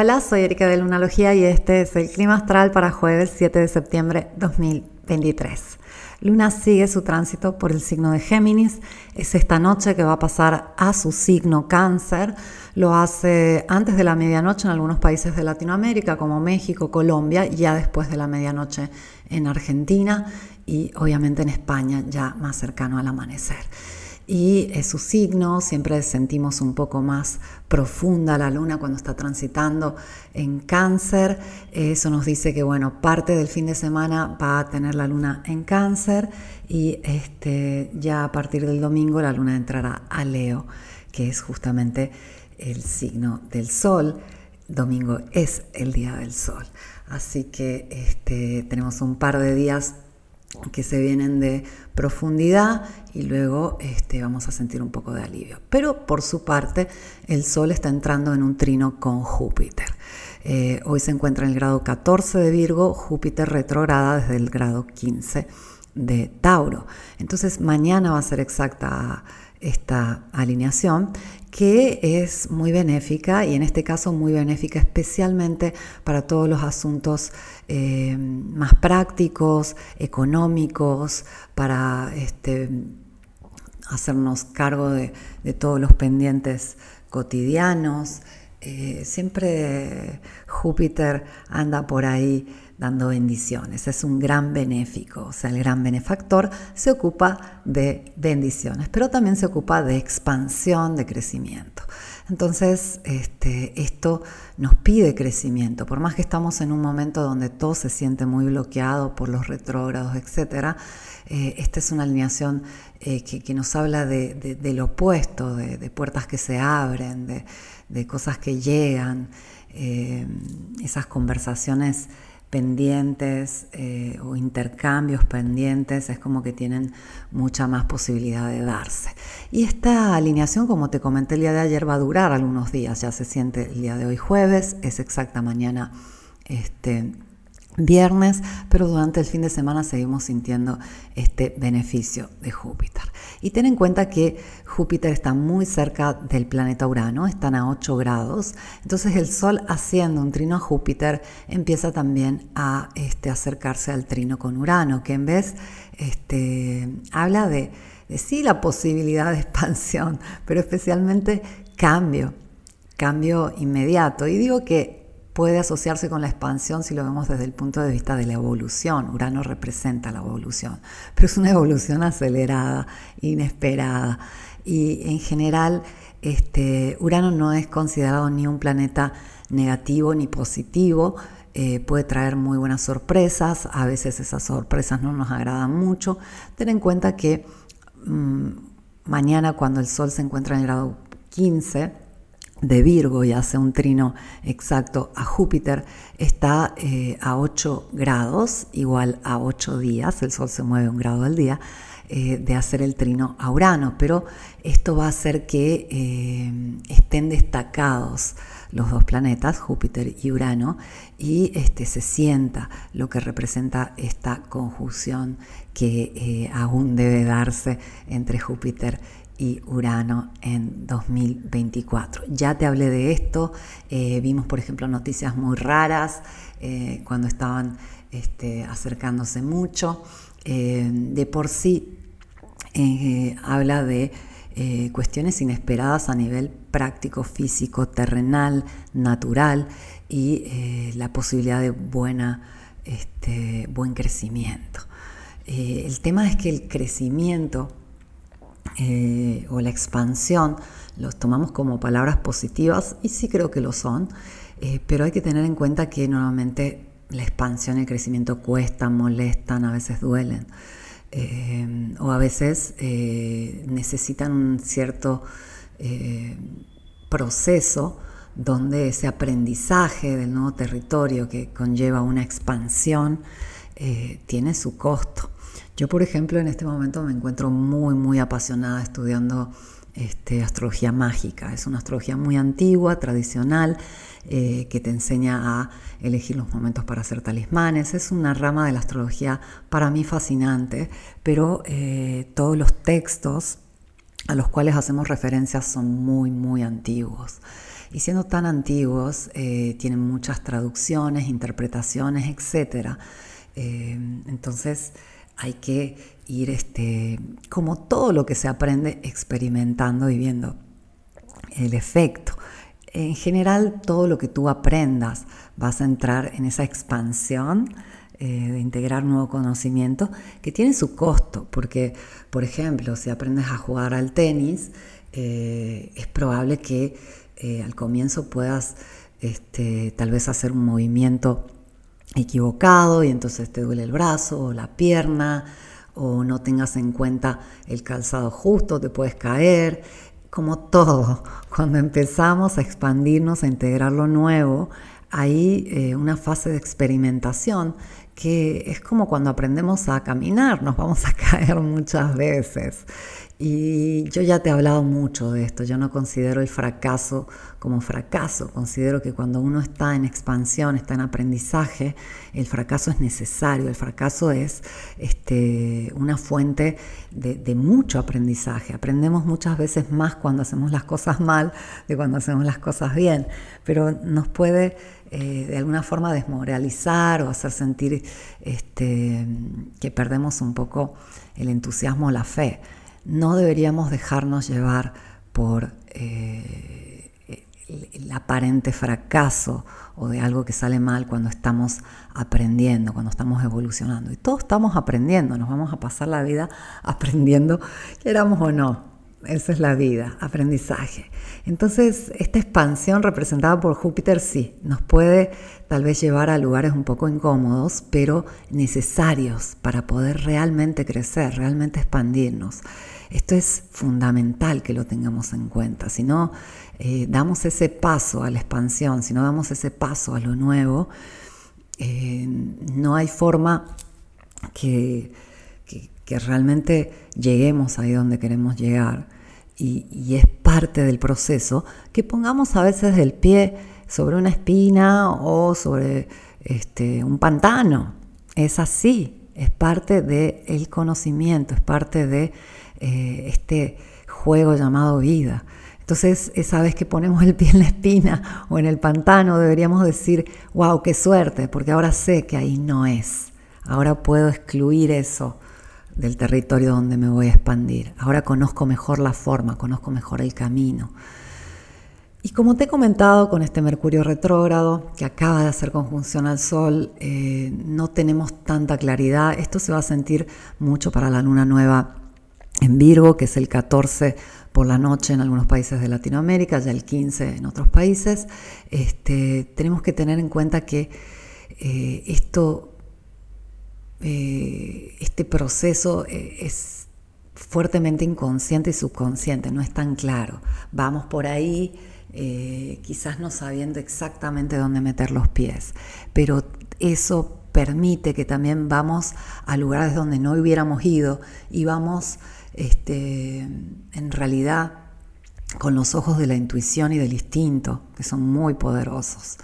Hola, soy Erika de Lunalogía y este es el clima astral para jueves 7 de septiembre 2023. Luna sigue su tránsito por el signo de Géminis. Es esta noche que va a pasar a su signo cáncer. Lo hace antes de la medianoche en algunos países de Latinoamérica como México, Colombia, ya después de la medianoche en Argentina y obviamente en España ya más cercano al amanecer y es su signo, siempre sentimos un poco más profunda la luna cuando está transitando en cáncer, eso nos dice que bueno, parte del fin de semana va a tener la luna en cáncer y este, ya a partir del domingo la luna entrará a Leo, que es justamente el signo del sol. Domingo es el día del sol. Así que este, tenemos un par de días que se vienen de profundidad y luego este, vamos a sentir un poco de alivio. Pero por su parte, el Sol está entrando en un trino con Júpiter. Eh, hoy se encuentra en el grado 14 de Virgo, Júpiter retrograda desde el grado 15 de Tauro. Entonces mañana va a ser exacta esta alineación que es muy benéfica y en este caso muy benéfica especialmente para todos los asuntos eh, más prácticos, económicos, para este, hacernos cargo de, todos los pendientes cotidianos. Eh, siempre Júpiter anda por ahí dando bendiciones. Es un gran benéfico, o sea, el gran benefactor se ocupa de bendiciones, pero también se ocupa de expansión, de crecimiento. Entonces, este, esto nos pide crecimiento, por más que estamos en un momento donde todo se siente muy bloqueado por los retrógrados, etc. Eh, esta es una alineación eh, que, nos habla de, del opuesto, de, puertas que se abren, de, cosas que llegan, eh, esas conversaciones pendientes eh, o intercambios pendientes, es como que tienen mucha más posibilidad de darse. Y esta alineación, como te comenté el día de ayer, va a durar algunos días, ya se siente el día de hoy jueves, es exacta mañana este, viernes, pero durante el fin de semana seguimos sintiendo este beneficio de Júpiter. Y ten en cuenta que Júpiter está muy cerca del planeta Urano, están a 8 grados, entonces el Sol haciendo un trino a Júpiter empieza también a este, acercarse al trino con Urano, que en vez este, habla de, de sí la posibilidad de expansión, pero especialmente cambio, cambio inmediato. Y digo que puede asociarse con la expansión si lo vemos desde el punto de vista de la evolución. Urano representa la evolución, pero es una evolución acelerada, inesperada. Y en general, este, Urano no es considerado ni un planeta negativo ni positivo. Eh, puede traer muy buenas sorpresas, a veces esas sorpresas no nos agradan mucho. Ten en cuenta que mm, mañana cuando el Sol se encuentra en el grado 15, de Virgo y hace un trino exacto a Júpiter, está eh, a 8 grados, igual a 8 días, el Sol se mueve un grado al día, eh, de hacer el trino a Urano, pero esto va a hacer que eh, estén destacados los dos planetas, Júpiter y Urano, y este, se sienta lo que representa esta conjunción que aún debe darse entre Júpiter y Urano en 2024. Ya te hablé de esto, eh, vimos por ejemplo noticias muy raras eh, cuando estaban este, acercándose mucho. Eh, de por sí habla de cuestiones inesperadas a nivel práctico, físico, terrenal, natural y la posibilidad de buena, este, buen crecimiento. el tema es que el crecimiento eh, o la expansión los tomamos como palabras positivas y sí creo que lo son, eh, pero hay que tener en cuenta que normalmente la expansión y el crecimiento cuestan, molestan, a veces duelen. Eh, o a veces necesitan un cierto proceso donde ese aprendizaje del nuevo territorio que conlleva una expansión tiene su costo. Yo, por ejemplo, en este momento me encuentro muy, muy apasionada estudiando este, astrología mágica. Es una astrología muy antigua, tradicional, eh, que te enseña a elegir los momentos para hacer talismanes. Es una rama de la astrología para mí fascinante, pero eh, todos los textos a los cuales hacemos referencias son muy, muy antiguos. y siendo tan antiguos, eh, tienen muchas traducciones, interpretaciones, etc. Entonces hay que ir, este, como todo lo que se aprende, experimentando y viendo el efecto. En general, todo lo que tú aprendas vas a entrar en esa expansión eh, de integrar nuevo conocimiento que tiene su costo, porque, por ejemplo, si aprendes a jugar al tenis, eh, es probable que eh, al comienzo puedas este, tal vez hacer un movimiento equivocado y entonces te duele el brazo o la pierna o no tengas en cuenta el calzado justo, te puedes caer. Como todo, cuando empezamos a expandirnos, a integrar lo nuevo, hay una fase de experimentación que es como cuando aprendemos a caminar, nos vamos a caer muchas veces. Y yo ya te he hablado mucho de esto, yo no considero el fracaso como fracaso, considero que cuando uno está en expansión, está en aprendizaje, el fracaso es necesario, el fracaso es este, una fuente de, mucho aprendizaje. Aprendemos muchas veces más cuando hacemos las cosas mal de cuando hacemos las cosas bien, pero nos puede eh, de alguna forma desmoralizar o hacer sentir este, que perdemos un poco el entusiasmo o la fe. No deberíamos dejarnos llevar por eh, el, aparente fracaso o de algo que sale mal cuando estamos aprendiendo, cuando estamos evolucionando. Y todos estamos aprendiendo, nos vamos a pasar la vida aprendiendo, queramos o no. Esa es la vida, aprendizaje. Entonces, esta expansión representada por Júpiter sí, nos puede tal vez llevar a lugares un poco incómodos, pero necesarios para poder realmente crecer, realmente expandirnos. Esto es fundamental que lo tengamos en cuenta. Si no eh, damos ese paso a la expansión, si no damos ese paso a lo nuevo, eh, no hay forma que que realmente lleguemos ahí donde queremos llegar y, es parte del proceso que pongamos a veces el pie sobre una espina o sobre este, un pantano. Es así, es parte del conocimiento, es parte de eh, este juego llamado vida. Entonces, esa vez que ponemos el pie en la espina o en el pantano, deberíamos decir, wow, qué suerte, porque ahora sé que ahí no es. Ahora puedo excluir eso del territorio donde me voy a expandir. Ahora conozco mejor la forma, conozco mejor el camino. Y como te he comentado con este Mercurio retrógrado que acaba de hacer conjunción al Sol, eh, no tenemos tanta claridad. Esto se va a sentir mucho para la luna nueva en Virgo, que es el 14 por la noche en algunos países de Latinoamérica, ya el 15 en otros países. Este, tenemos que tener en cuenta que eh, esto eh, este proceso eh, es fuertemente inconsciente y subconsciente, no es tan claro. Vamos por ahí, eh, quizás no sabiendo exactamente dónde meter los pies, pero eso permite que también vamos a lugares donde no hubiéramos ido y vamos este, en realidad con los ojos de la intuición y del instinto, que son muy poderosos.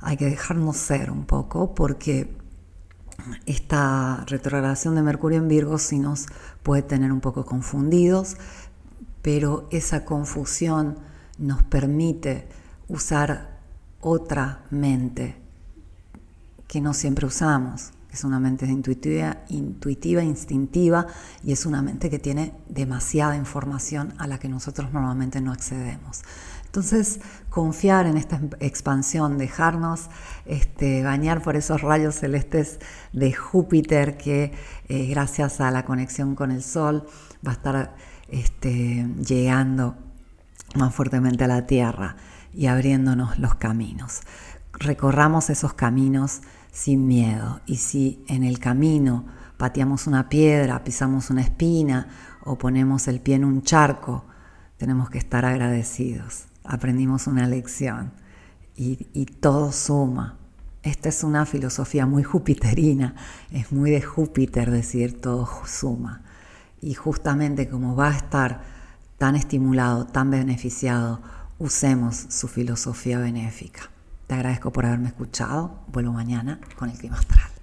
Hay que dejarnos ser un poco porque esta retrogradación de Mercurio en Virgo sí nos puede tener un poco confundidos, pero esa confusión nos permite usar otra mente que no siempre usamos, es una mente intuitiva, intuitiva, instintiva, y es una mente que tiene demasiada información a la que nosotros normalmente no accedemos. Entonces, confiar en esta expansión, dejarnos este, bañar por esos rayos celestes de Júpiter que eh, gracias a la conexión con el Sol va a estar este, llegando más fuertemente a la Tierra y abriéndonos los caminos. Recorramos esos caminos sin miedo y si en el camino pateamos una piedra, pisamos una espina o ponemos el pie en un charco, tenemos que estar agradecidos aprendimos una lección y, todo suma. Esta es una filosofía muy jupiterina, es muy de Júpiter decir todo suma. Y justamente como va a estar tan estimulado, tan beneficiado, usemos su filosofía benéfica. Te agradezco por haberme escuchado. Vuelvo mañana con el clima astral.